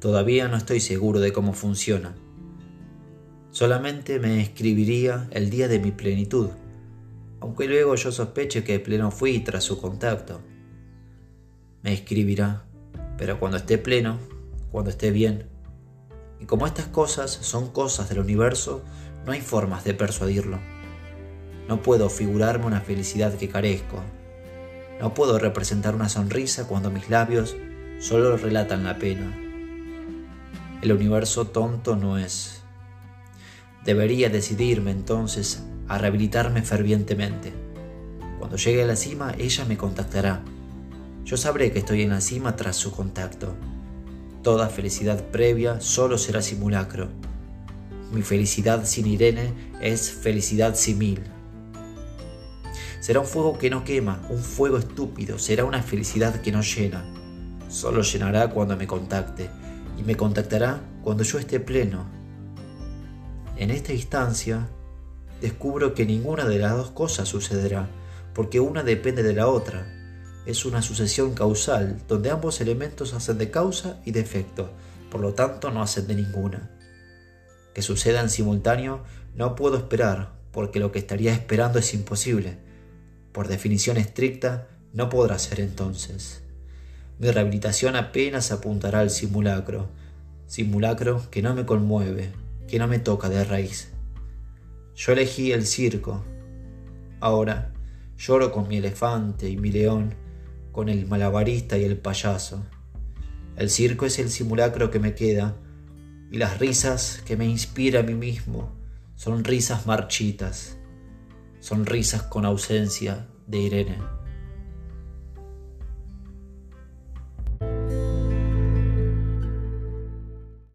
Todavía no estoy seguro de cómo funciona. Solamente me escribiría el día de mi plenitud, aunque luego yo sospeche que pleno fui tras su contacto. Me escribirá, pero cuando esté pleno, cuando esté bien. Y como estas cosas son cosas del universo, no hay formas de persuadirlo. No puedo figurarme una felicidad que carezco. No puedo representar una sonrisa cuando mis labios solo relatan la pena. El universo tonto no es. Debería decidirme entonces a rehabilitarme fervientemente. Cuando llegue a la cima, ella me contactará. Yo sabré que estoy en la cima tras su contacto. Toda felicidad previa solo será simulacro. Mi felicidad sin Irene es felicidad simil. Será un fuego que no quema, un fuego estúpido, será una felicidad que no llena. Solo llenará cuando me contacte y me contactará cuando yo esté pleno. En esta instancia, descubro que ninguna de las dos cosas sucederá, porque una depende de la otra. Es una sucesión causal, donde ambos elementos hacen de causa y de efecto, por lo tanto no hacen de ninguna. Que suceda en simultáneo no puedo esperar, porque lo que estaría esperando es imposible. Por definición estricta, no podrá ser entonces. Mi rehabilitación apenas apuntará al simulacro, simulacro que no me conmueve, que no me toca de raíz. Yo elegí el circo. Ahora lloro con mi elefante y mi león, con el malabarista y el payaso. El circo es el simulacro que me queda, y las risas que me inspira a mí mismo son risas marchitas, son risas con ausencia de Irene.